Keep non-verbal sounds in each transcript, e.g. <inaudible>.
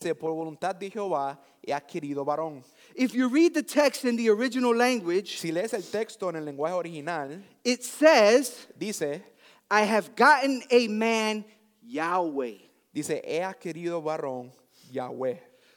Por voluntad de Jehová he adquirido varón. If you read the text in the original language, Si lees el texto en el lenguaje original, it says, dice, I have gotten a man Yahweh. dice, he adquirido varón Yahweh.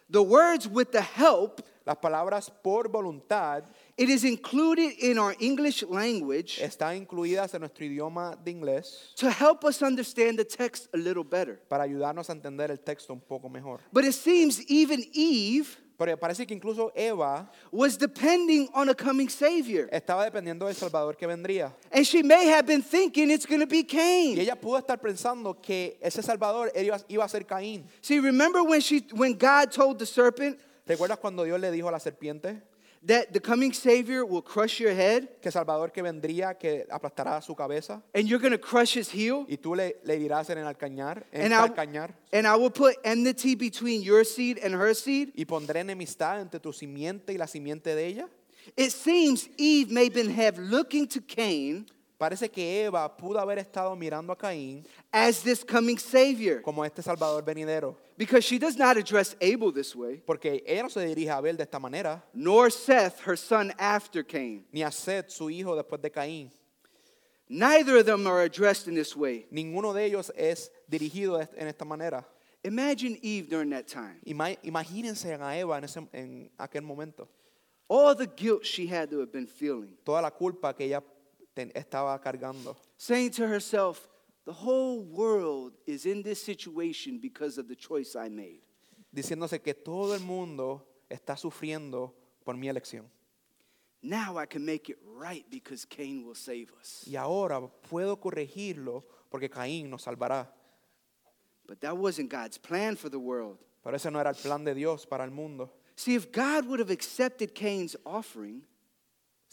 The words with the help, Las palabras por voluntad it is included in our English language están incluidas en nuestro idioma de inglés to help us understand the text a little better. para ayudarnos a entender el texto un poco mejor. But it seems even Eve Pero parece que incluso Eva was depending on a coming Savior. estaba dependiendo del Salvador que vendría. And she may have been thinking it's going to be Y Cain. ella pudo estar pensando que ese Salvador iba a ser Caín. See, remember when she when God told the serpent ¿Recuerdas cuando Dios le dijo a la serpiente that the coming Savior will crush your head que Salvador que vendría, que aplastará su cabeza? and you're going to crush his heel? Y tú le, le dirás en el alcañar, en And el I, and I will put enmity between your seed and her seed. y pondré enemistad entre tu simiente y la simiente de ella. It seems Eve may have been looking to Cain Parece que Eva pudo haber estado mirando a Caín as this coming Savior como este Salvador venidero, because she does not address Abel this way, porque ella no se dirige a Abel de esta manera, nor Seth, her son after Cain. ni a Seth, su hijo, después de Caín. Neither of them are addressed in this way. Ninguno de ellos es dirigido en esta manera. Imagine Eve during that time. Ima- Imagínense a Eva en, ese- en aquel momento. All the guilt she had to have been feeling, Toda la culpa que ella estaba cargando. saying to herself, The whole world is in this situation because of the choice I made. Diciéndose que todo el mundo está sufriendo por mi elección. Now I can make it right because Cain will save us. Y ahora puedo corregirlo porque Caín nos salvará. But that wasn't God's plan for the world. Pero ese no era el plan de Dios para el mundo. See, if God would have accepted Cain's offering,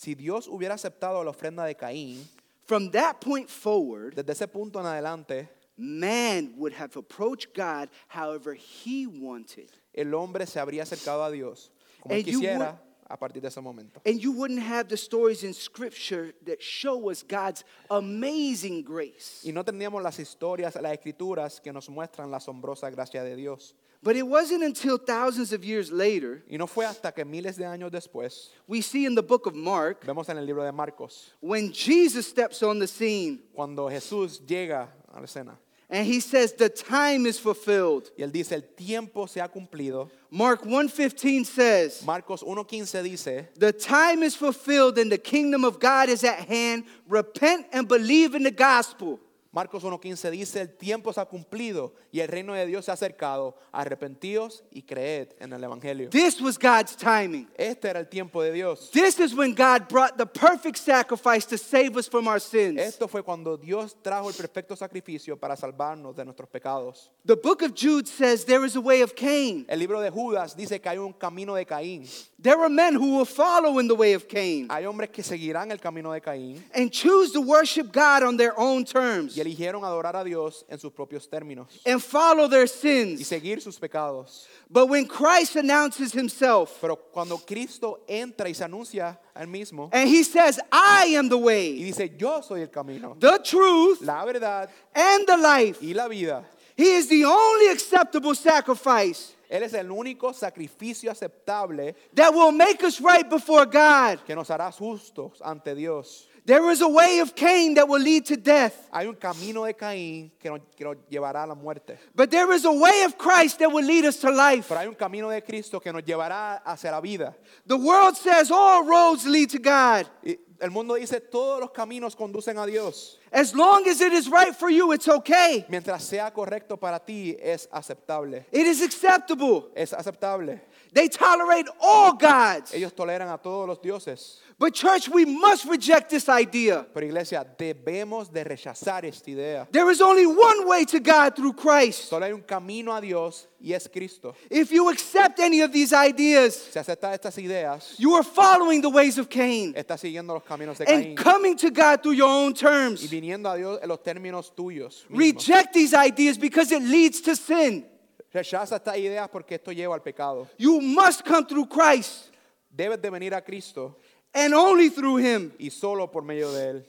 Si Dios hubiera aceptado la ofrenda de Caín, from that point forward, desde ese punto en adelante, man would have approached God however he wanted. el hombre se habría acercado a Dios como él And you quisiera a partir de ese momento. And you wouldn't have the stories in Scripture that show us God's amazing grace. Y no tendríamos las historias, las escrituras que nos muestran la asombrosa gracia de Dios. But it wasn't until thousands of years later, Y no fue hasta que miles de años después, we see in the book of Mark, vemos en el libro de Marcos, when Jesus steps on the scene cuando Jesús llega a la escena and he says, The time is fulfilled. y él dice, el tiempo se ha cumplido. Mark 1:15 says, Marcos 1.15 dice, The time is fulfilled and the kingdom of God is at hand. Repent and believe in the gospel. Marcos 1.15 dice, el tiempo se ha cumplido y el reino de Dios se ha acercado. Arrepentíos y creed en el Evangelio. This was God's timing. Este era el tiempo de Dios. This is when God brought the perfect sacrifice to save us from our sins. Esto fue cuando Dios trajo el perfecto sacrificio para salvarnos de nuestros pecados. The book of Jude says there is a way of Cain. El libro de Judas dice que hay un camino de Caín. There are men who will follow in the way of Cain Hay hombres que seguirán el camino de Caín and choose to worship God on their own terms y eligieron adorar a Dios en sus propios términos and follow their y sins. seguir sus pecados. But when Christ announces himself Pero cuando Cristo entra y se anuncia a él mismo and he says, I am the y way, dice, yo soy el camino, the truth, la verdad and the life, y la vida, he is the only acceptable sacrifice Él es el único sacrificio aceptable that will make us right before God. que nos hará justos ante Dios. There is a way of Cain that will lead to death. Hay un camino de Caín que nos, que nos llevará a la muerte. But there is a way of Christ that will lead us to life. Pero hay un camino de Cristo que nos llevará hacia la vida. The world says all roads lead to God. Y el mundo dice todos los caminos conducen a Dios. As long as it is right for you, it's okay. Mientras sea correcto para ti es aceptable. It is acceptable. Es aceptable. They tolerate all gods. Ellos toleran a todos los dioses. But, church, we must reject this idea. Pero iglesia, debemos de rechazar esta idea. There is only one way to God through Christ. Solo hay un camino a Dios y es Cristo. If you accept any of these ideas, Si aceptas estas ideas, you are following the ways of Cain estás siguiendo los caminos de Caín. and coming to God through your own terms. y viniendo a Dios en los términos tuyos. mismos. Reject these ideas because it leads to sin. Rechaza estas ideas porque esto lleva al pecado. You must come through Christ Debes de venir a Cristo and only through Him. y solo por medio de Él.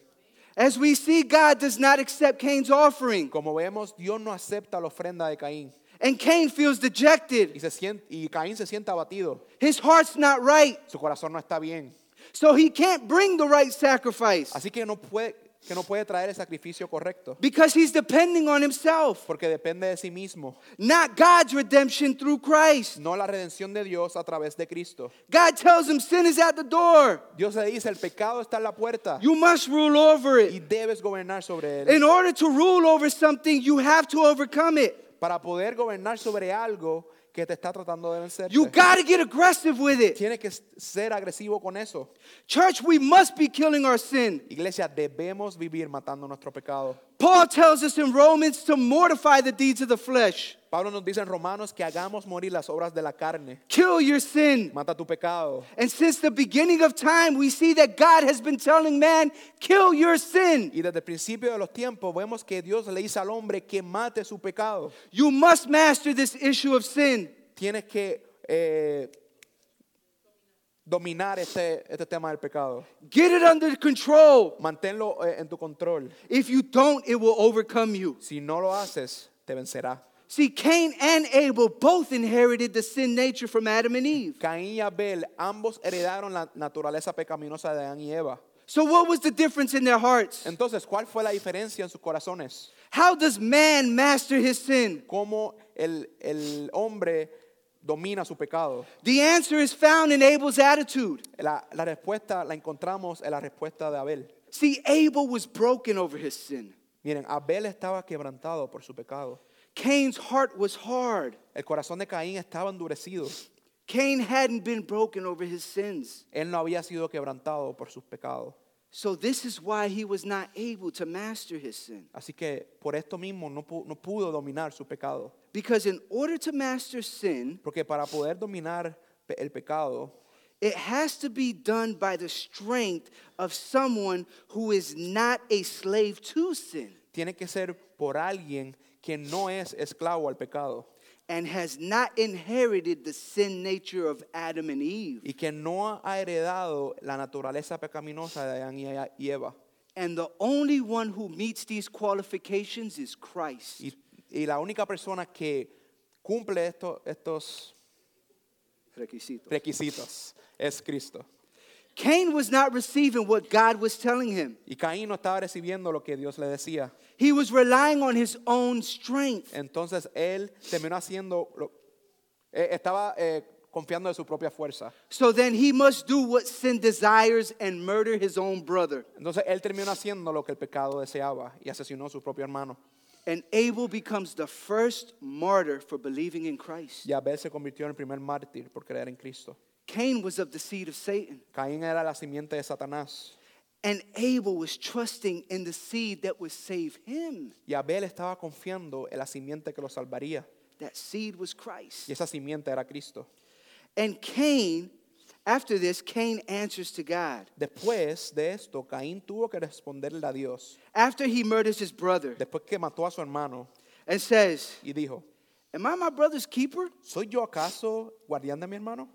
As we see, God does not accept Cain's offering. Como vemos, Dios no acepta la ofrenda de Caín. And Cain feels dejected. y, se siente, y Caín se siente abatido. His heart's not right. Su corazón no está bien. So he can't bring the right sacrifice Así que no puede, que no puede traer el sacrificio correcto. because he's depending on himself, Porque depende de sí mismo. not God's redemption through Christ. No la redención de Dios a través de Cristo. God tells him sin is at the door. Dios le dice, el pecado está en la puerta. You must rule over Y it. debes gobernar sobre él. In order to rule over something, you have to overcome it. Para poder gobernar sobre algo que te está tratando de vencer. You got to get aggressive with it. Tienes que ser agresivo con eso. Church, we must be killing our sin. Iglesia, debemos vivir matando nuestro pecado. Paul tells us in Romans to mortify the deeds of the flesh. Pablo nos dice en Romanos que hagamos morir las obras de la carne. Kill your sin. Mata tu pecado. And since the beginning of time, we see that God has been telling man, kill your sin. Y desde el principio de los tiempos vemos que Dios le dice al hombre que mate su pecado. You must master this issue of sin. Tienes que eh, dominar este, este tema del pecado. Get it under control. Manténlo eh, en tu control. If you don't, it will overcome you. Si no lo haces, te vencerá. See, Cain and Abel both inherited the sin nature from Adam and Eve. Caín y Abel ambos heredaron la naturaleza pecaminosa de Adán y Eva. So, what was the difference in their hearts? Entonces, ¿cuál fue la diferencia en sus corazones? How does man master his sin? ¿Cómo el, el hombre domina su pecado? The answer is found in Abel's attitude. La, la respuesta la encontramos en la respuesta de Abel. See, Abel was broken over his sin. Miren, Abel estaba quebrantado por su pecado. Cain's heart was hard. El corazón de Caín estaba endurecido. Cain hadn't been broken over his sins. Él no había sido quebrantado por sus pecados. So, this is why he was not able to master his sin. Así que por esto mismo no, no pudo dominar su pecado. Because in order to master sin, Porque para poder dominar el pecado, it has to be done by the strength of someone who is not a slave to sin tiene que ser por alguien que no es esclavo al pecado and has not inherited the sin nature of Adam and Eve. y que no ha heredado la naturaleza pecaminosa de Adán y y Eva. And the only one who meets these qualifications is Christ. Y, y la única persona que cumple esto- estos Requisito. requisitos es Cristo. Cain was not receiving what God was telling him. Y Caín no estaba recibiendo lo que Dios le decía. He was relying on his own strength. Entonces él terminó haciendo, lo- eh, estaba eh, confiando en su propia fuerza. So then he must do what sin desires and murder his own brother. Entonces él terminó haciendo lo que el pecado deseaba y asesinó a su propio hermano. And Abel becomes the first martyr for believing in Christ. Y Abel se convirtió en el primer mártir por creer en Cristo. Cain was of the seed of Satan. Caín era la simiente de Satanás. And Abel was trusting in the seed that would save him. Y Abel estaba confiando en la simiente que lo salvaría. That seed was Christ. Y esa simiente era Cristo. And Cain, after this, Cain answers to God. Después de esto, Caín tuvo que responderle a Dios. After he murders his brother Después que mató a su hermano and says, y dijo, Am I my brother's keeper? ¿soy yo acaso guardián de mi hermano?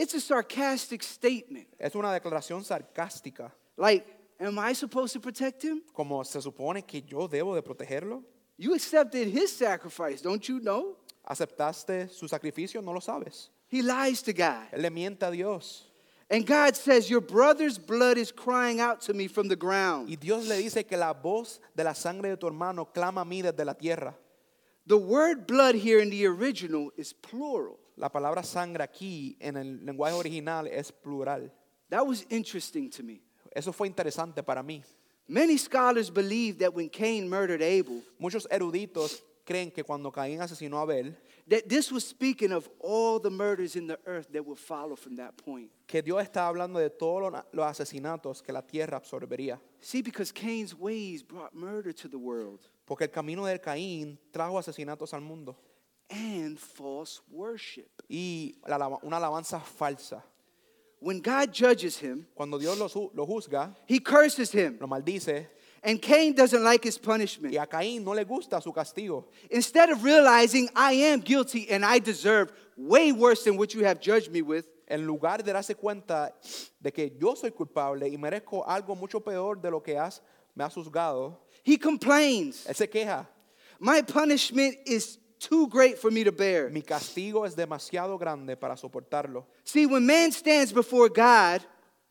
It's a sarcastic statement. Es una declaración sarcástica, Like, am I supposed to protect him? como se supone que yo debo de protegerlo. You accepted his sacrifice, don't you know? ¿Aceptaste su sacrificio? No lo sabes. He lies to God. Él le miente a Dios. And God says, Your brother's blood is crying out to me from the ground. Y Dios le dice que la voz de la sangre de tu hermano clama a mí desde la tierra. The word blood here in the original is plural. La palabra sangre aquí en el lenguaje original es plural. That was interesting to me. Eso fue interesante para mí. Many scholars believe that when Cain murdered Abel, Muchos eruditos creen que cuando Caín asesinó a Abel, that this was speaking of all the murders in the earth that would follow from that point. que Dios está hablando de todos los- asesinatos que la tierra absorbería. See, because Cain's ways brought murder to the world Porque el camino del Caín trajo asesinatos al mundo and false worship. y la una alabanza falsa. When God judges him, Cuando Dios lo, lo juzga, he curses him. lo maldice And Cain doesn't like his punishment. y a Caín no le gusta su castigo. Instead of realizing I am guilty and I deserve way worse than what you have judged me with, En lugar de darse cuenta de que yo soy culpable y merezco algo mucho peor de lo que has, me has juzgado, he complains. él se queja. My punishment is too great for me to bear. Mi castigo es demasiado grande para soportarlo. See, when man stands before God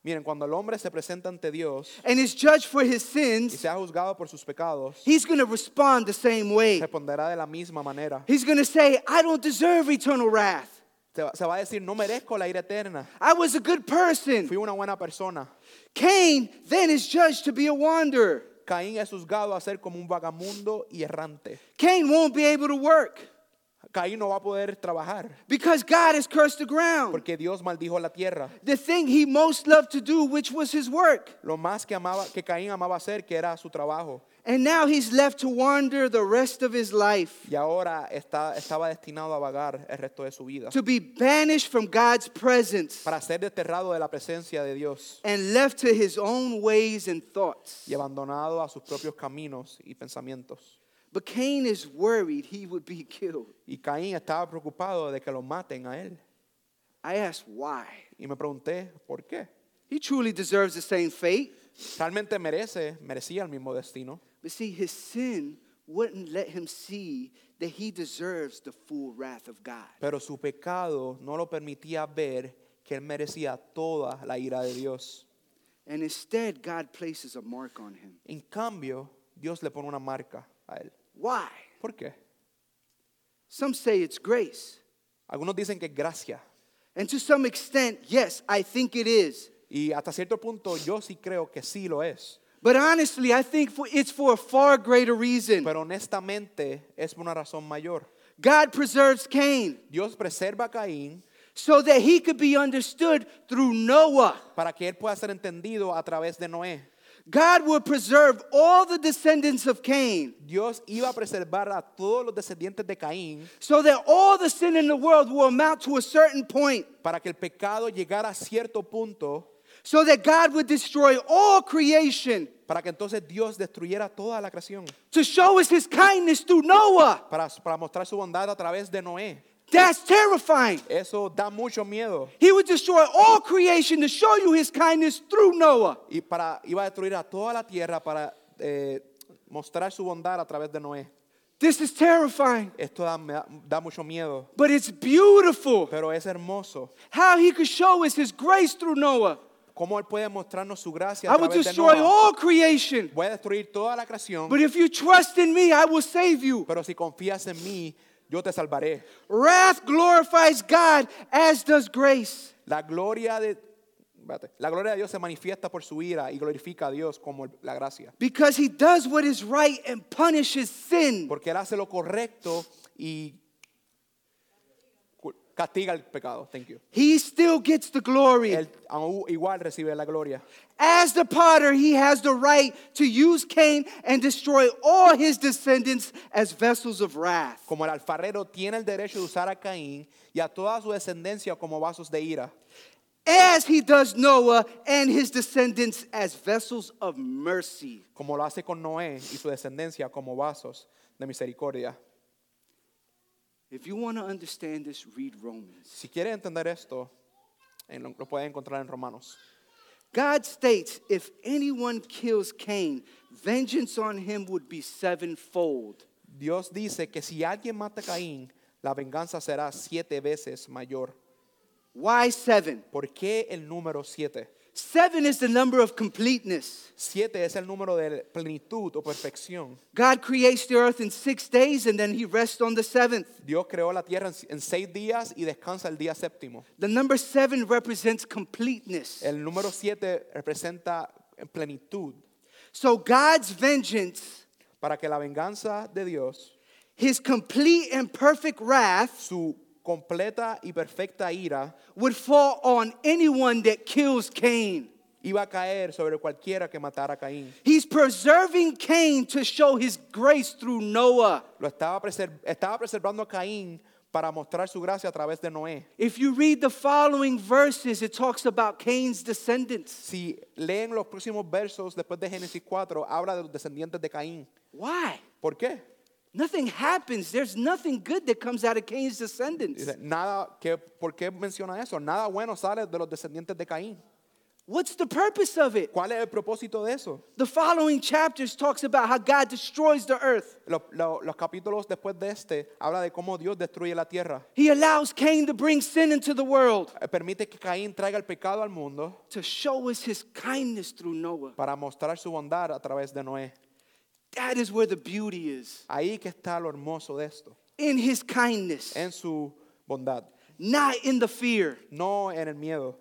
Miren, cuando el hombre se presenta ante Dios and is judged for his y sins, sea juzgado por sus pecados, he's going to respond the same way. responderá de la misma manera. He's going to say, I don't deserve eternal wrath. Se va, se va a decir, no merezco la ira eterna. I was a good person. Fui una buena persona. Cain then is judged to be a wanderer. Caín es juzgado a ser como un vagamundo y errante. Cain won't be able to work Caín no va a poder trabajar because God has cursed the ground. porque Dios maldijo la tierra. The thing he most loved to do, which was his work. Lo más que amaba que Caín amaba hacer que era su trabajo And now he's left to wander the rest of his life, y ahora está, estaba destinado a vagar el resto de su vida to be banished from God's presence para ser desterrado de la presencia de Dios and left to his own ways and thoughts. y abandonado a sus propios caminos y pensamientos. But Cain is worried he would be <laughs> killed. Y Caín estaba preocupado de que lo maten a él. I asked why. Y me pregunté, ¿por qué? He truly deserves the same fate. Realmente merece, merecía el mismo destino. But see, his sin wouldn't let him see that he deserves the full wrath of God. Pero su pecado no lo permitía ver que él merecía toda la ira de Dios. And instead, God places a mark on him. En cambio, Dios le pone una marca a él. Why? ¿Por qué? Some say it's grace. Algunos dicen que es gracia. And to some extent, yes, I think it is. Y hasta cierto punto yo sí creo que sí lo es. But honestly, I think for, it's for a far greater reason. Pero honestamente es por una razón mayor. God preserves Cain Dios preserva a Caín so that he could be understood through Noah. para que él pueda ser entendido a través de Noé. God will preserve all the descendants of Cain Dios iba a preservar a todos los descendientes de Caín so that all the sin in the world will amount to a certain point. para que el pecado llegara a cierto punto, So that God would destroy all creation para que entonces Dios destruyera toda la creación, to show us his kindness through Noah. para, para mostrar su bondad a través de Noé. That's terrifying. Eso da mucho miedo. He would destroy all creation to show you his kindness through Noah. Y para, iba a destruir a toda la tierra para eh, mostrar su bondad a través de Noé. This is terrifying, Esto da, da, mucho miedo, but it's beautiful pero es hermoso. how he could show us his grace through Noah. ¿Cómo Él puede mostrarnos su gracia I a will través de destroy all creation, Voy a destruir toda la creación, but if you trust in me, I will save you. pero si confías en mí, yo te salvaré. Wrath glorifies God, as does grace. La gloria de, espérate, la gloria de Dios se manifiesta por su ira y glorifica a Dios como el- la gracia. Because he does what is right and punishes sin. Porque Él hace lo correcto y castiga el pecado. Thank you. He still gets the glory. Él aún igual recibe la gloria. As the potter, he has the right to use Cain and destroy all his descendants as vessels of wrath. Como el alfarero tiene el derecho de usar a Caín y a toda su descendencia como vasos de ira. As he does Noah and his descendants as vessels of mercy. Como lo hace con Noé y su descendencia como vasos de misericordia. If you want to understand this, read Romans. Si quiere entender esto, lo, lo puede encontrar en Romanos. God states if anyone kills Cain, vengeance on him would be sevenfold. Dios dice que si alguien mata a Caín, la venganza será siete veces mayor. Why seven? ¿Por qué el número siete? Seven is the number of completeness. Siete es el número de plenitud o perfección. God creates the earth in six days and then he rests on the seventh. Dios creó la tierra en, seis días y descansa el día séptimo. The number seven represents completeness. El número siete representa plenitud. So God's vengeance, Para que la venganza de Dios, his complete and perfect wrath, su completa y perfecta ira, would fall on anyone that kills Cain. iba a caer sobre cualquiera que matara a Caín. He's preserving Cain to show his grace through Noah. Lo estaba, preser- estaba preservando a Caín para mostrar su gracia a través de Noé. If you read the following verses, it talks about Cain's descendants. Si leen los próximos versos después de Génesis 4, habla de los descendientes de Caín. Why? ¿Por qué? Nothing happens. There's nothing good that comes out of Cain's descendants. Dice, nada, ¿qué, ¿por qué menciona eso? Nada bueno sale de los descendientes de Caín. What's the purpose of it? ¿Cuál es el propósito de eso? The following chapters talks about how God destroys the earth. Lo- lo- los capítulos después de este habla de cómo Dios destruye la tierra. He allows Cain to bring sin into the world Eh, Permite que Caín traiga el pecado al mundo to show us his kindness through Noah. para mostrar su bondad a través de Noé. That is where the beauty is. Ahí que está lo hermoso de esto, In his kindness, en su bondad, not in the fear. no en el miedo.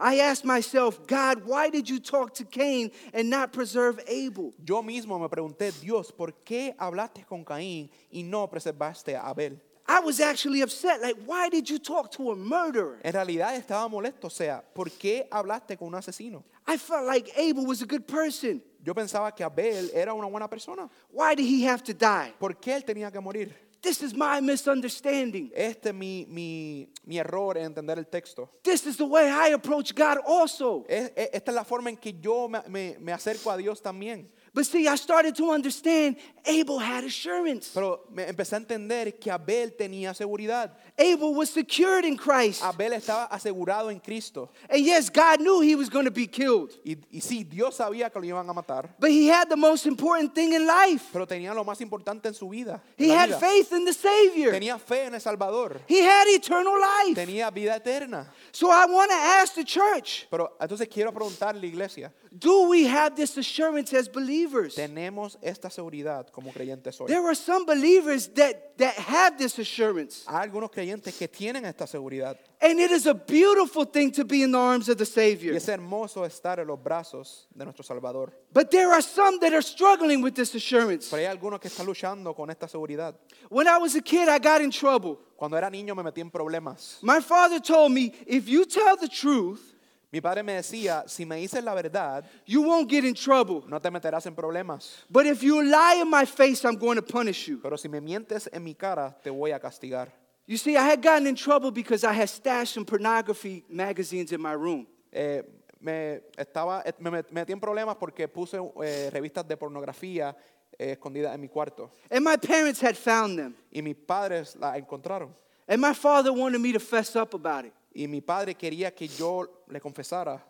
I asked myself, God, why did you talk to Cain and not preserve Abel? Yo mismo me pregunté, Dios, ¿por qué hablaste con Caín y no preservaste a Abel? I was actually upset. Like, why did you talk to a murderer? En realidad estaba molesto, o sea, ¿por qué hablaste con un asesino? I felt like Abel was a good person. Yo pensaba que Abel era una buena persona. Why did he have to die? ¿Por qué él tenía que morir? This is my misunderstanding. Este es mi, mi, mi error en entender el texto. This is the way I approach God also. Es- es- esta es la forma en que yo me, me- me acerco a Dios también. But see, I started to understand Abel had assurance. Pero me empecé a entender que Abel tenía seguridad. Abel was secured in Christ. Abel estaba asegurado en Cristo. And yes, God knew he was going to be killed. Y, y sí, Dios sabía que lo iban a matar. But he had the most important thing in life. Pero tenía lo más importante en su vida. He la had vida. faith in the Savior. Tenía fe en el Salvador. He had eternal life. Tenía vida eterna. So I want to ask the church Pero entonces quiero preguntarle, iglesia, do we have this assurance as believers? ¿Tenemos esta seguridad como creyentes hoy? There are some believers that, that have this assurance. Hay algunos creyentes que tienen esta seguridad. And it is a beautiful thing to be in the arms of the Y Savior. es hermoso estar en los brazos de nuestro Salvador. But there are some that are struggling with this assurance. Pero hay algunos que están luchando con esta seguridad. When I was a kid, I got in trouble. Cuando era niño me metí en problemas. My father told me if you tell the truth, Mi padre me decía, si me dices la verdad, you won't get in trouble. no te meterás en problemas. But if you lie in my face, I'm going to punish you. Pero si me mientes en mi cara, te voy a castigar. You You see, I had gotten in trouble because I had stashed some pornography magazines in my room. Eh, me, estaba, eh, me metí en problemas porque puse eh, revistas de pornografía eh, escondidas en mi cuarto. And my parents had found them. Y mis padres la encontraron. And my father wanted me to fess up about it. Y mi padre quería que yo le confesara.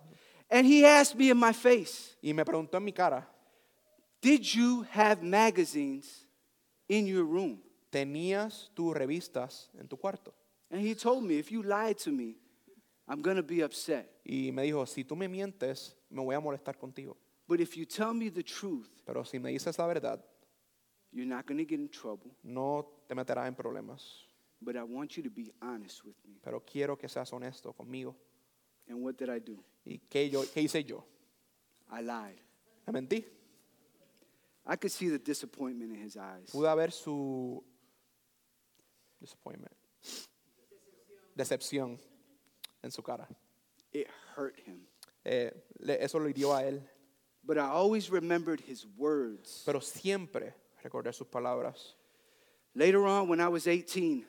And he asked me in my face, Y me preguntó en mi cara, Did you have magazines in your room? ¿tenías tus revistas en tu cuarto? And he told me, If you lie to me, I'm going to be upset. Y me dijo, si tú me mientes, me voy a molestar contigo. But if you tell me the truth, Pero si me dices la verdad, you're not going to get in trouble. no te meterás en problemas. But I want you to be honest with me. Pero quiero que seas honesto conmigo. And what did I do? ¿Y qué, yo, qué hice yo? I lied. ¿Me mentí? I could see the disappointment in his eyes. Pude ver su disappointment, decepción en su cara. It hurt him. Eh, eso lo hirió a él. But I always remembered his words. Pero siempre recordé sus palabras. Later on, when I was 18,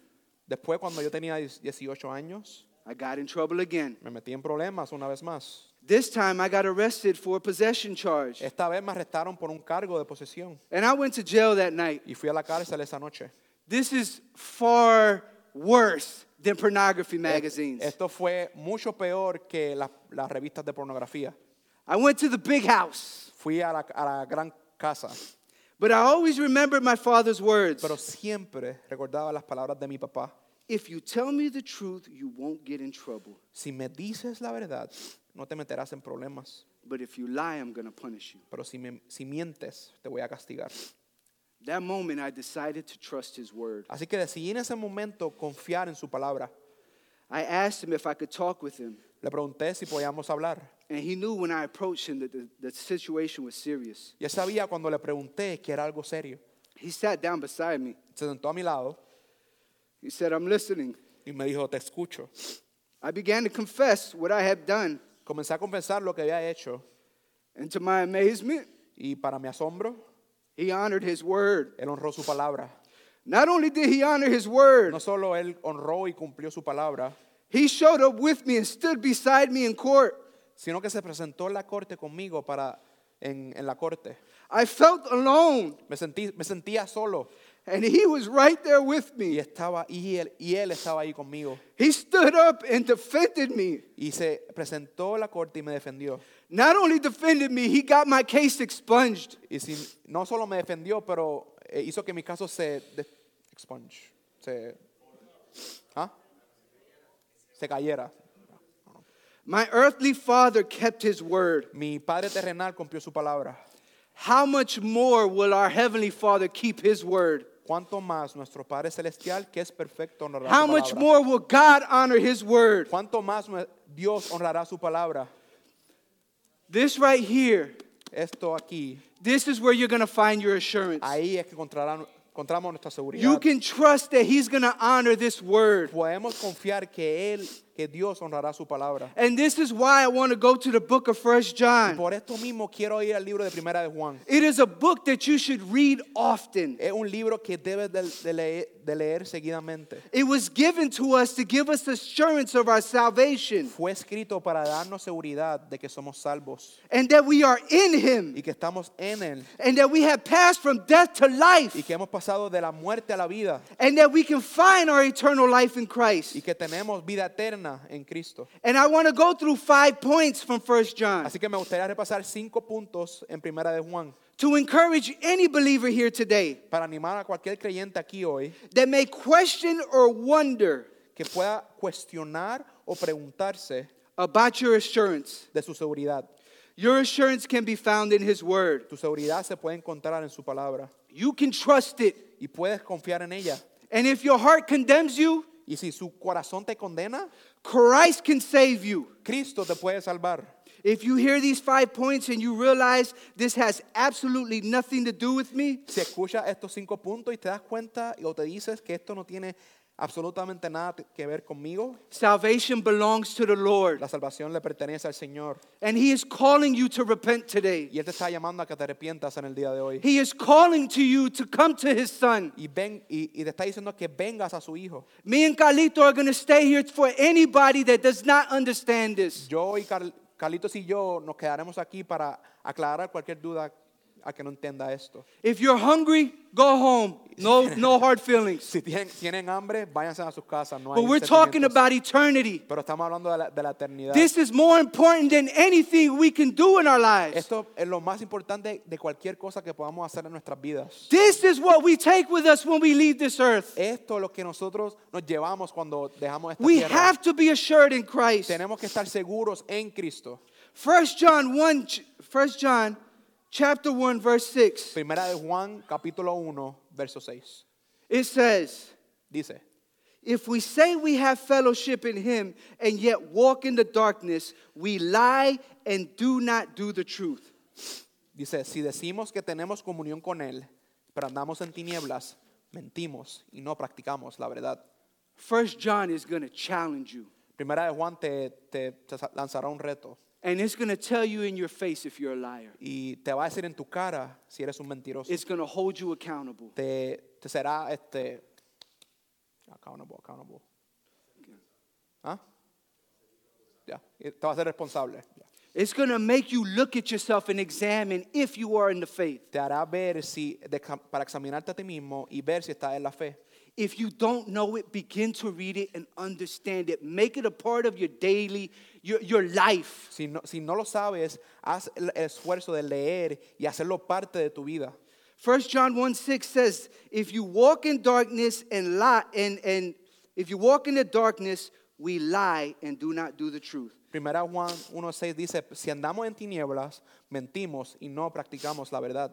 Después, cuando yo tenía 18 años, I got in trouble again. me metí en problemas una vez más. This time, I got arrested for a possession charge. Esta vez me arrestaron por un cargo de posesión And I went to jail that night. y fui a la cárcel esa noche. This is far worse than pornography magazines. Esto fue mucho peor que la- las revistas de pornografía. I went to the big house, Fui a la, a la gran casa, but I always remembered my father's words. pero siempre recordaba las palabras de mi papá. If you tell me the truth, you won't get in trouble. Si me dices la verdad, no te meterás en problemas. But if you lie, I'm going to punish you. Pero si, me- si mientes, te voy a castigar. That moment, I decided to trust his word. Así que decidí en ese momento confiar en su palabra. I asked him if I could talk with him. Le pregunté si podíamos hablar. And he knew when I approached him that the, the situation was serious. Y él sabía cuando le pregunté que era algo serio. He sat down beside me. Se sentó a mi lado He said, I'm listening. y me dijo, te escucho. I began to confess what I had done. Comencé a confesar lo que había hecho And to my amazement, y para mi asombro, he honored his word. él honró su palabra. Not only did he honor his word, No solo él honró y cumplió su palabra, he showed up with me and stood beside me in court. sino que se presentó en la corte conmigo para en, en la corte. I felt alone. Me sentí me sentía solo And he was right there with Y me. estaba y él, y él estaba ahí conmigo. He stood up and defended me. Y se presentó la corte y me defendió. Not only defended me, he got my case expunged. Y si, no solo me defendió, pero eh, hizo que mi caso se de- expunge, se, ¿ah? se cayera. My earthly father kept his word. Mi padre terrenal cumplió su palabra. How much more will our heavenly father keep his word? ¿Cuánto más nuestro Padre Celestial, que es perfecto, honrará How su much palabra? more will God honor his word? ¿Cuánto más nue- Dios honrará su palabra? This right here, Esto aquí, this is where you're going to find your assurance. ahí es que encontrarán- encontramos nuestra seguridad. You can trust that he's going to honor this word. Podemos confiar que Él, que Dios honrará su palabra. And this is why I want to go to the book of First John. Por esto mismo quiero ir al libro de Primera de Juan. It is a book that you should read often. Es un libro que debes de, leer, de leer seguidamente. It was given to us to give us assurance of our salvation Fue escrito para darnos seguridad de que somos salvos and that we are in him y que estamos en Él and that we have passed from death to life. y que hemos pasado de la muerte a la vida and that we can find our eternal life in Christ. y que tenemos vida eterna en Cristo. And I want to go through five points from First John Así que me gustaría repasar cinco puntos en Primera de Juan to encourage any believer here today para animar a cualquier creyente aquí hoy that may question or wonder que pueda cuestionar o preguntarse about your assurance. de su seguridad. Your assurance can be found in His Word. Tu seguridad se puede encontrar en su palabra You can trust it. y puedes confiar en ella. And if your heart condemns you, Y si su corazón te condena, Christ can save you. Cristo te puede salvar. If you hear these five points and you realize this has absolutely nothing to do with me, Si escuchas estos cinco puntos y te das cuenta o te dices que esto no tiene absolutamente nada que ver conmigo, salvation belongs to the Lord. la salvación le pertenece al Señor. And He is calling you to repent today. Y Él te está llamando a que te arrepientas en el día de hoy. He is calling to you to come to His Son. Y, ven, y, y te está diciendo que vengas a su Hijo. Me and Carlito are going to stay here for anybody that does not understand this. Yo y Car- Carlitos y yo nos quedaremos aquí para aclarar cualquier duda a que no entienda esto. If you're hungry, go home. No, no hard feelings. Si tienen, tienen hambre, váyanse a sus casas. No hay But we're talking sentimientos. about eternity. Pero estamos hablando de la, de la eternidad. This is more important than anything we can do in our lives. Esto es lo más importante de cualquier cosa que podamos hacer en nuestras vidas. This is what we take with us when we leave this earth. Esto es lo que nosotros nos llevamos cuando dejamos esta We tierra. have to be assured in Christ. Tenemos que estar seguros en Cristo. 1 John 1 ch- 1 John chapter 1 verse 6. Primera de Juan, capítulo 1, verso 6. It says, Dice, If we say we have fellowship in him and yet walk in the darkness, we lie and do not do the truth. dice, si decimos que tenemos comunión con Él, pero andamos en tinieblas, mentimos y no practicamos la verdad. First John is going to challenge you. Primera de Juan te, te- te lanzará un reto And it's going to tell you in your face if you're a liar. y te va a decir en tu cara si eres un mentiroso. It's going to hold you accountable. Te, te será este accountable, accountable. ¿Ah? Ya, y te va a ser responsable. Ya. It's going to make you look at yourself and examine if you are in the faith. Te hará ver si de- para examinarte a ti mismo y ver si estás en la fe. If you don't know it, begin to read it and understand it. Make it a part of your daily, your, your life. Si no, si no lo sabes, haz el esfuerzo de leer y hacerlo parte de tu vida. 1 John 1 6 says, If you walk in darkness and lie, and, and if you walk in the darkness, we lie and do not do the truth. Primera Juan 1.6 dice, si andamos en tinieblas, mentimos y no practicamos la verdad.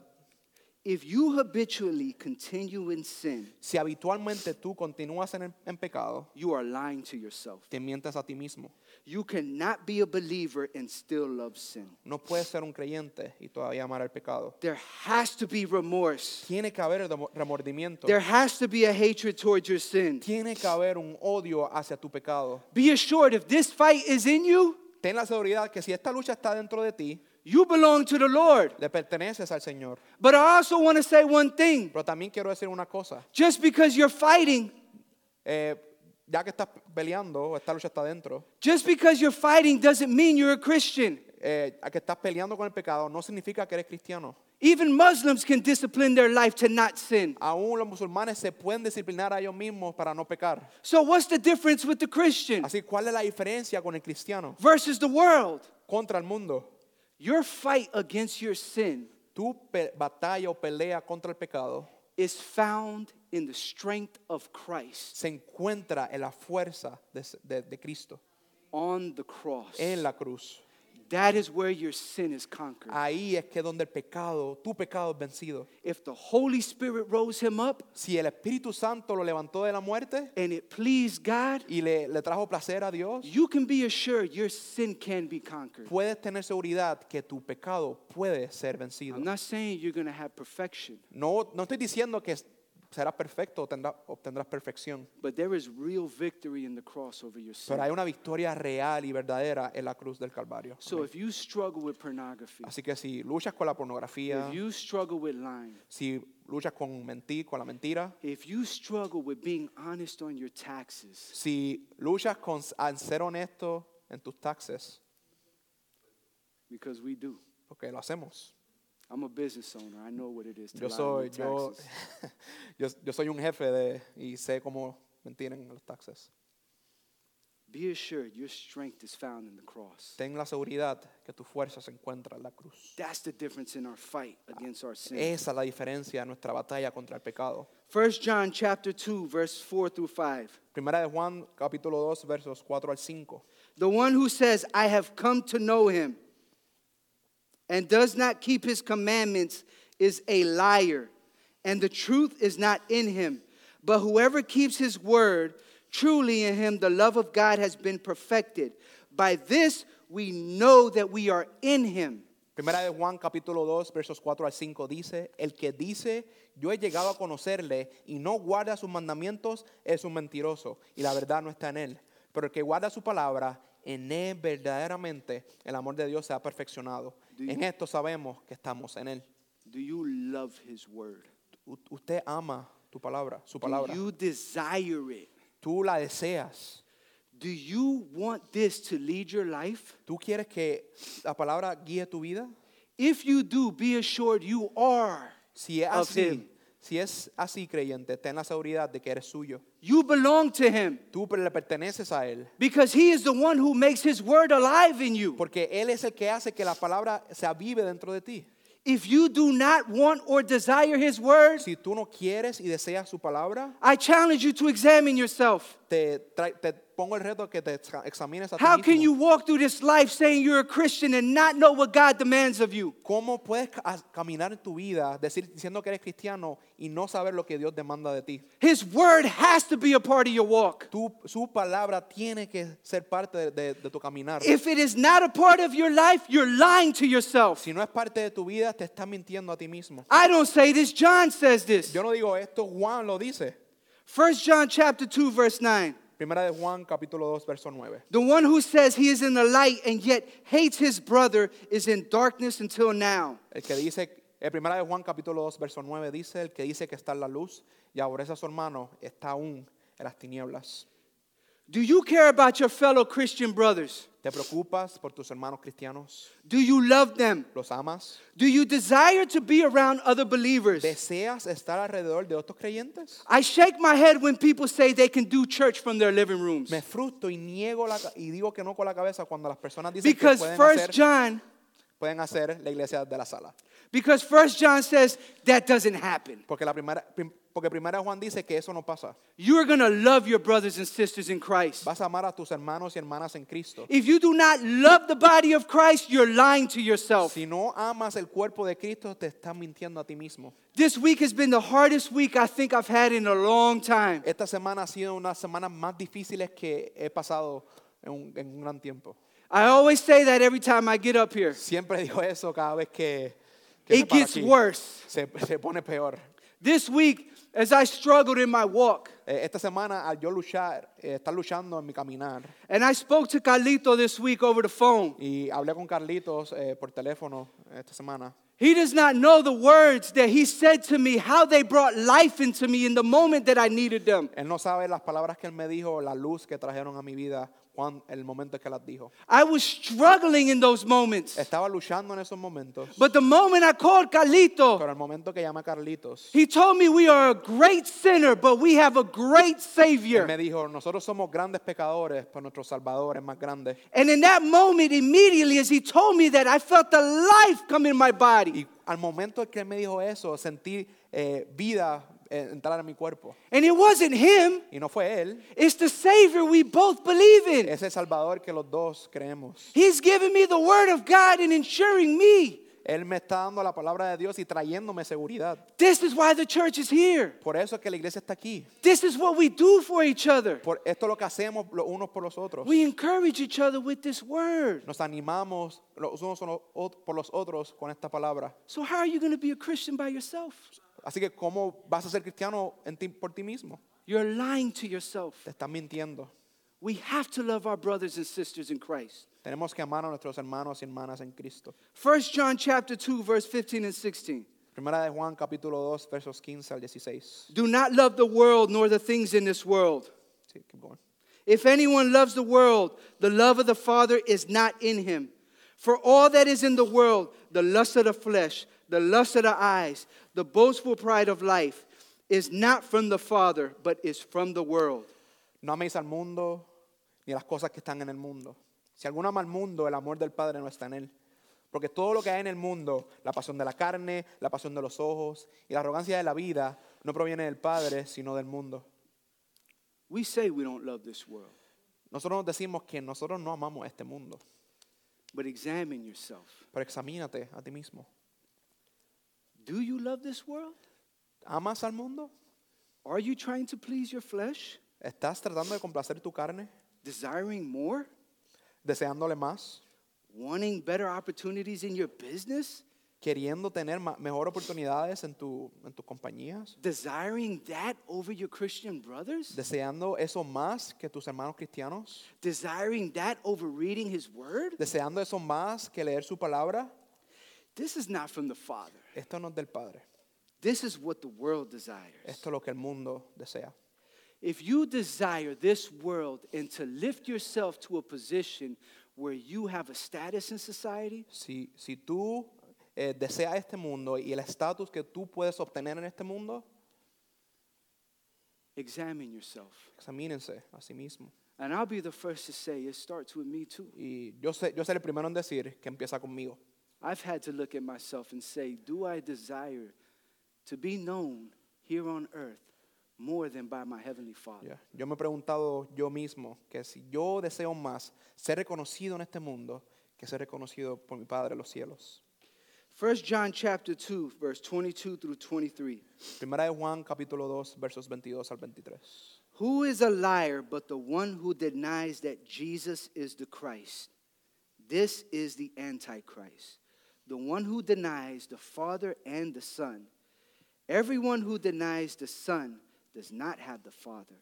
If you habitually continue in sin, Si habitualmente tú continúas en, el- en pecado, you are lying to yourself. te mientes a ti mismo. You cannot be a believer and still love sin. No puedes ser un creyente y todavía amar el pecado. There has to be remorse. Tiene que haber remo- remordimiento. There has to be a hatred towards your sin. Tiene que haber un odio hacia tu pecado. Be assured if this fight is in you, Ten la seguridad que si esta lucha está dentro de ti, you belong to the Lord. le perteneces al Señor. But I also want to say one thing. Pero también quiero decir una cosa. Just because you're fighting, Eh, ya que estás peleando, esta lucha está dentro, just because you're fighting doesn't mean you're a Christian. eh, a que estás peleando con el pecado no significa que eres cristiano. Even Muslims can discipline their life to not sin. Aún los musulmanes se pueden disciplinar a ellos mismos para no pecar. So, what's the difference with the Christian Así, ¿cuál es la diferencia con el cristiano versus the world? contra el mundo? Your fight against your sin Tu batalla o pelea contra el pecado is found in the strength of Christ se encuentra en la fuerza de, de- de Cristo, on the cross. en la cruz. That is where your sin is conquered. Ahí es que donde el pecado, tu pecado es vencido. If the Holy Spirit rose him up Si el Espíritu Santo lo levantó de la muerte and it pleased God, y le, le trajo placer a Dios, you can be assured your sin can be conquered. puedes tener seguridad que tu pecado puede ser vencido. I'm not saying you're going to have perfection, No, no estoy diciendo que serás perfecto obtendrás perfección, but there is real victory in the cross over your sin. pero hay una victoria real y verdadera en la cruz del Calvario. So if you struggle with pornography, Así que si luchas con la pornografía, if you struggle with lying, si luchas con mentir, con la mentira, if you struggle with being honest on your taxes, si luchas con ser honesto en tus taxes, because we do. porque lo hacemos. I'm a business owner. I know what it is to Yo soy, yo, <laughs> yo, yo soy un jefe de, y sé cómo mentir en los taxes. Be assured your strength is found in the cross. Ten la seguridad que tu fuerza se encuentra en la cruz. That's the difference in our fight against our sin. Esa es la diferencia de nuestra batalla contra el pecado. 1 John chapter 2 verse 4 through 5. Primera de Juan, capítulo 2, versos 4 al 5. The one who says, I have come to know him, and does not keep his commandments is a liar, and the truth is not in him. But whoever keeps his word, truly in him the love of God has been perfected. By this we know that we are in him. Primera de Juan, capítulo 2, versos 4 al 5 dice, el que dice, yo he llegado a conocerle y no guarda sus mandamientos es un mentiroso y la verdad no está en él. Pero el que guarda su palabra, en él verdaderamente el amor de Dios se ha perfeccionado. Do you- En esto sabemos que estamos en él. Do you love his word? Usted ama tu palabra, su Do palabra. you desire it? Tú la deseas. Do you want this to lead your life? ¿Tú quieres que la palabra guíe tu vida? If you do, be assured you are. Si es Of así, him. Si es así creyente, ten la seguridad de que eres suyo. You belong to him Tú le perteneces a él. because he is the one who makes his word alive in you. Porque Él es el que hace que la palabra se avive dentro de ti. If you do not want or desire his word, Si tú no quieres y deseas su palabra, I challenge you to examine yourself. te, te pongo el reto que te exa- examines a ti How can mismo. you walk through this life saying you're a Christian and not know what God demands of you? ¿Cómo puedes ca- caminar en tu vida decir, diciendo que eres cristiano y no saber lo que Dios demanda de ti? His word has to be a part of your walk. Tu, su palabra tiene que ser parte de, de- de tu caminar. If it is not a part of your life, you're lying to yourself. Si no es parte de tu vida, te estás mintiendo a ti mismo. I don't say this, John says this. Yo no digo esto, Juan lo dice. 1 John chapter 2 verse 9. Primera de Juan, capítulo 2, verso 9. The one who says he is in the light and yet hates his brother is in darkness until now. El que dice, el primera de Juan capítulo 2, verso 9 dice, el que dice que está en la luz y aborrece a su hermano está aún en las tinieblas. Do you care about your fellow Christian brothers? ¿Te preocupas por tus hermanos cristianos? Do you love them? ¿Los amas? Do you desire to be around other believers? ¿Deseas estar alrededor de otros creyentes? I shake my head when people say they can do church from their living rooms. Me frustro y niego la, y digo que no con la cabeza cuando las personas dicen que Because pueden First hacer, John, pueden hacer la iglesia de la sala. because First John says that doesn't happen. Porque, la primera, prim- porque primera Juan dice que eso no pasa. You're going to love your brothers and sisters in Christ. Vas a amar a tus hermanos y hermanas en Cristo. If you do not love the body of Christ, you're lying to yourself. Si no amas el cuerpo de Cristo, te estás mintiendo a ti mismo. This week has been the hardest week I think I've had in a long time. Esta semana ha sido una semanas más difíciles que he pasado en un, en un gran tiempo. I always say that every time I get up here. Siempre digo eso cada vez que, que me It paro gets aquí. worse. Se, se pone peor. This week, as I struggled in my walk, Eh, esta semana, al yo luchar, eh, estar luchando en mi caminar, and I spoke to Carlito this week over the phone. y hablé con Carlitos eh, por teléfono esta semana. He does not know the words that he said to me, how they brought life into me in the moment that I needed them. Él no sabe las palabras que él me dijo, la luz que trajeron a mi vida cuan- el momento que las dijo. I was struggling in those moments. Estaba luchando en esos momentos, But the moment I called Carlito, pero el momento que llamé a Carlitos, he told me we are a great sinner, but we have a great él Savior. me dijo, nosotros somos grandes pecadores, pero nuestro Salvador es más grande. And in that moment, immediately as he told me that, I felt the life come in my body. Y al momento que él me dijo eso, sentí eh, vida entrar en mi cuerpo. And it wasn't him, Y no fue él, it's the Savior we both believe in. ese Salvador que los dos creemos. He's giving me the Word of God and ensuring me. Él me está dando la palabra de Dios y trayéndome seguridad. This is why the church is here. Por eso es que la iglesia está aquí. This is what we do for each other. Por esto es lo que hacemos los unos por los otros. We encourage each other with this Word. Nos animamos los unos son los ot- por los otros con esta palabra. So, how are you going to be a Christian by yourself? Así que, ¿cómo vas a ser cristiano en ti- por ti mismo? You're lying to yourself. Te estás mintiendo. We have to love our brothers and sisters in Christ. Tenemos que amar a nuestros hermanos y hermanas en Cristo. 1 John chapter 2 verse 15 and 16. Primera de Juan capítulo 2 versos 15 al 16. Do not love the world nor the things in this world. Sí, keep going. If anyone loves the world, the love of the Father is not in him. For all that is in the world, the lust of the flesh, the lust of the eyes, the boastful pride of life, is not from the Father, but is from the world. No améis al mundo ni las cosas que están en el mundo. Si alguno ama al mundo, el amor del Padre no está en él. Porque todo lo que hay en el mundo, la pasión de la carne, la pasión de los ojos y la arrogancia de la vida, no proviene del Padre, sino del mundo. We say we don't love this world, Nosotros nos decimos que nosotros no amamos este mundo. but examine yourself. Pero examínate a ti mismo. Do you love this world? ¿Amas al mundo? Are you trying to please your flesh, ¿Estás tratando de complacer tu carne? desiring more, ¿Deseándole más? wanting better opportunities in your business, ¿Queriendo tener mejor oportunidades en, tu, en tus compañías? desiring that over your Christian brothers, ¿Deseando eso más que tus hermanos cristianos? desiring that over reading His Word? ¿Deseando eso más que leer su palabra? This is not from the Father. Esto no es del Padre. This is what the world desires. Esto es lo que el mundo desea. If you desire this world and to lift yourself to a position where you have a status in society, Si, si tú eh, deseas este mundo y el estatus que tú puedes obtener en este mundo, examine yourself. examínense a sí mismo. And I'll be the first to say it starts with me too. Y yo sé, yo seré el primero en decir que empieza conmigo. I've had to look at myself and say, do I desire to be known here on earth more than by my heavenly Father? Ya. Yo me he preguntado yo mismo que si yo deseo más ser reconocido en este mundo que ser reconocido por mi Padre en los cielos. 1 John chapter 2 verse 22 through 23. Primera de Juan capítulo 2 versos 22 al 23. Who is a liar but the one who denies that Jesus is the Christ? This is the Antichrist, the one who denies the Father and the Son. Everyone who denies the Son does not have the Father.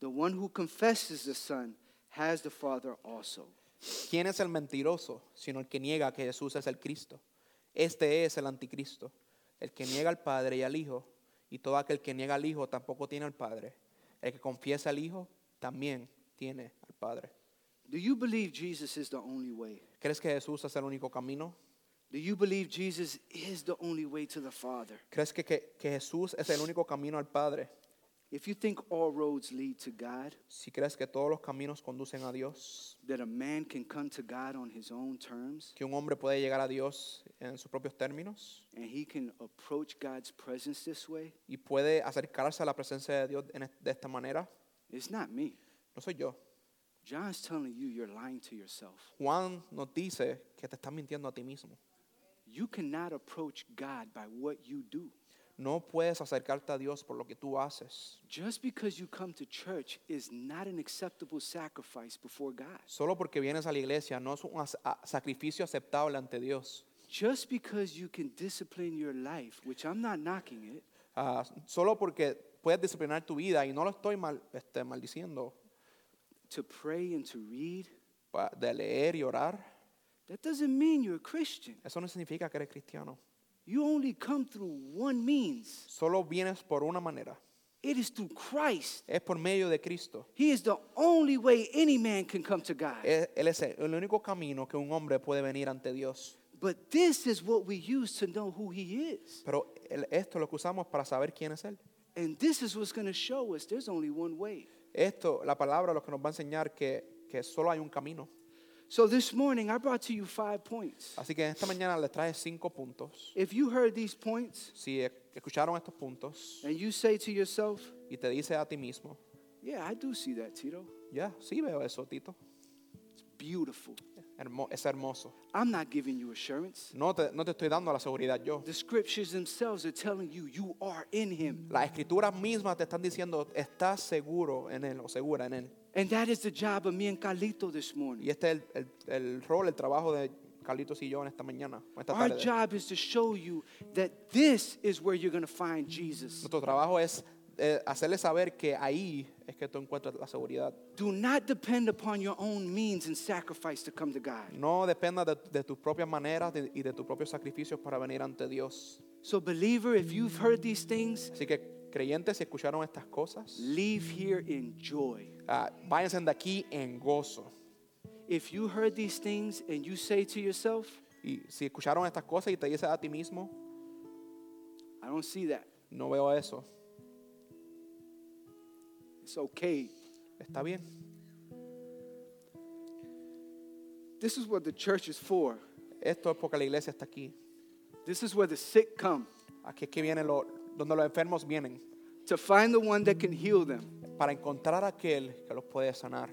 The one who confesses the Son has the Father also. ¿Quién es el mentiroso sino el que niega que Jesús es el Cristo? Este es el anticristo, el que niega al Padre y al Hijo, y todo aquel que niega al Hijo tampoco tiene al Padre. El que confiesa al Hijo también tiene al Padre. Do you believe Jesus is the only way? ¿Crees que Jesús es el único camino? Do you believe Jesus is the only way to the Father? ¿Crees que, que- que Jesús es el único camino al Padre? If you think all roads lead to God, Si crees que todos los caminos conducen a Dios, that a man can come to God on his own terms, que un hombre puede llegar a Dios en sus propios términos and he can approach God's presence this way, y puede acercarse a la presencia de Dios en es- de esta manera, it's not me. no soy yo. John's telling you you're lying to yourself. Juan nos dice que te estás mintiendo a ti mismo. You cannot approach God by what you do. No puedes acercarte a Dios por lo que tú haces. Just because you come to church is not an acceptable sacrifice before God. Solo porque vienes a la iglesia no es un sacrificio aceptable ante Dios. Just because you can discipline your life, which I'm not knocking it, Ah, solo porque puedes disciplinar tu vida y no lo estoy mal, este, maldiciendo to pray and to read, de leer y orar. That doesn't mean you're a Christian. Eso no significa que eres cristiano. You only come through one means, Solo vienes por una manera It is through Christ. Es por medio de Cristo. He is the only way any man can come to God. Él es el único camino que un hombre puede venir ante Dios. But this is what we use to know who He is. Pero esto es lo que usamos para saber quién es Él. And this is what's going to show us there's only one way. Esto, la palabra, lo que nos va a enseñar que, que solo hay un camino. So this morning, I brought to you five points. Así que esta mañana les traje cinco puntos. If you heard these points Si escucharon estos puntos and you say to yourself, y te dice a ti mismo, Yeah, I do see that, Tito. ya, sí veo eso, Tito. It's beautiful. Hermo- es hermoso. I'm not giving you assurance. No te, no te estoy dando la seguridad yo. The scriptures themselves are telling you you are in Him. Las escrituras mismas te están diciendo, estás seguro en Él o segura en Él. And that is the job of me and Carlito this morning. Y este es el, el- el rol, el trabajo de Carlitos y yo en esta mañana, esta Our tarde. job is to show you that this is where you're going to find Jesus. Nuestro trabajo es eh, hacerle saber que ahí es que tú encuentras la seguridad. Do not depend upon your own means and sacrifice to come to God. No dependas de, de tus propias maneras de- y de tus propios sacrificios para venir ante Dios. So, believer, if you've heard these things, Así que creyentes, si escucharon estas cosas, leave here in joy. ah, váyanse de aquí en gozo. If you heard these things and you say to yourself, Y si escucharon estas cosas y te dices a ti mismo, I don't see that, no veo eso, it's okay. está bien. This is what the church is for. Esto es porque la iglesia está aquí. This is where the sick come Aquí es que donde los enfermos vienen to find the one that can heal them. para encontrar a aquel que los puede sanar.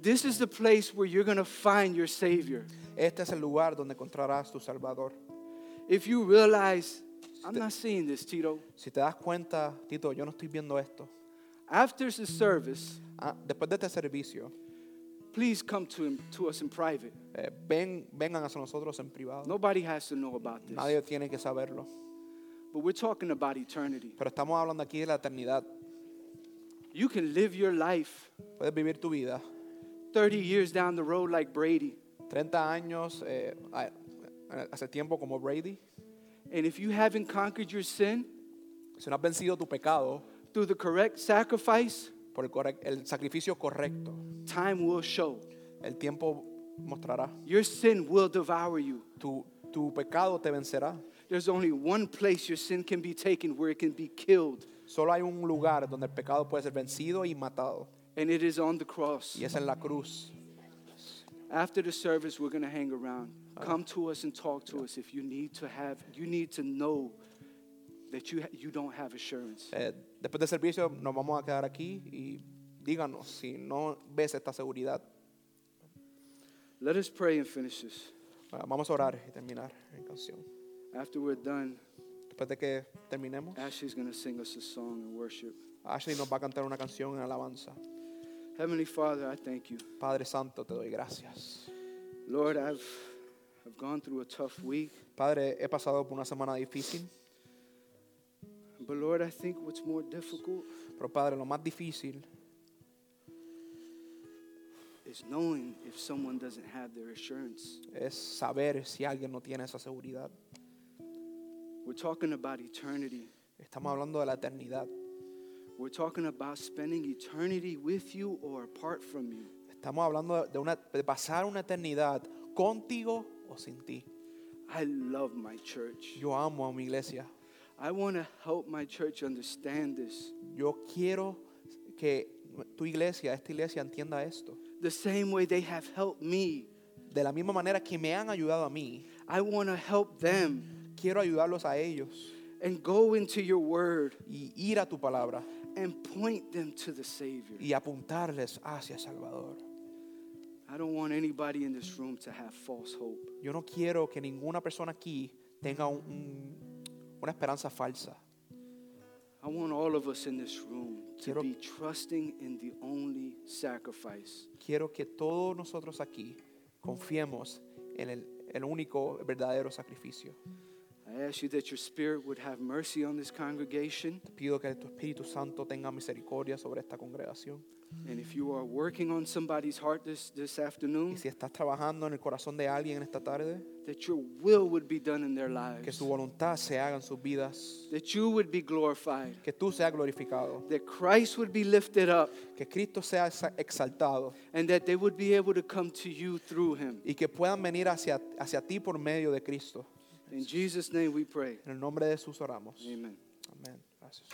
This is the place where you're going to find your Savior. Este es el lugar donde encontrarás tu Salvador. If you realize, I'm not seeing this, Tito. Si te das cuenta, Tito, yo no estoy viendo esto. After the service, Ah, después de este servicio, please come to, him, to us in private. eh, ven, vengan hacia nosotros en privado. Nobody has to know about this. Nadie tiene que saberlo. But we're talking about eternity. Pero estamos hablando aquí de la eternidad. You can live your life Puedes vivir tu vida 30 years down the road like Brady. 30 años eh, a- hace tiempo como Brady. And if you haven't conquered your sin Si no has vencido tu pecado through the correct sacrifice, por el, correc- el sacrificio correcto, time will show. el tiempo mostrará. Your sin will devour you. Tu, tu pecado te vencerá. There's only one place your sin can be taken where it can be killed, Solo hay un lugar donde el pecado puede ser vencido y matado. and it is on the cross. Y es en la cruz. After the service, we're going to hang around. Come to us and talk to us if you need to have, you need to know that you, you don't have assurance. Eh, después del servicio nos vamos a quedar aquí y díganos si no ves esta seguridad. Let us pray and finish this. Ah, Vamos a orar y terminar en canción. After we're done, Después de que terminemos, Ashley's going to sing us a song and worship. Ashley nos va a cantar una canción en alabanza. Heavenly Father, I thank you. Padre Santo, te doy gracias. Lord, I've, I've gone through a tough week, Padre, he pasado por una semana difícil, but Lord, I think what's more difficult pero Padre, lo más difícil is knowing if someone doesn't have their assurance. es saber si alguien no tiene esa seguridad. We're talking about eternity. Estamos hablando de la eternidad. We're talking about spending eternity with you or apart from you. Estamos hablando de, una, de pasar una eternidad contigo o sin ti. I love my church. Yo amo a mi iglesia. I want to help my church understand this. Yo quiero que tu iglesia, esta iglesia, entienda esto. The same way they have helped me, De la misma manera que me han ayudado a mí, I want to help them quiero ayudarlos a ellos and go into your word y ir a tu palabra and point them to the Savior. y apuntarles hacia Salvador. I don't want anybody in this room to have false hope. Yo no quiero que ninguna persona aquí tenga un- un- una esperanza falsa. I want all of us in this room to Quiero- be trusting in the only sacrifice. Quiero que todos nosotros aquí confiemos en el, el único verdadero sacrificio. I ask you that your spirit would have mercy on this congregation. Te pido que tu Espíritu Santo tenga misericordia sobre esta congregación. And if you are working on somebody's heart this, this Y afternoon, si estás trabajando en el corazón de alguien en esta tarde, that your will would be done in their lives, que su voluntad se haga en sus vidas, that you would be glorified, que tú seas glorificado, that Christ would be lifted up, que Cristo sea exa- exaltado and that they would be able to come to you through him. y que puedan venir hacia, hacia ti por medio de Cristo. In Jesus' name we pray. En el nombre de Jesús oramos. Amen. Amén. Gracias.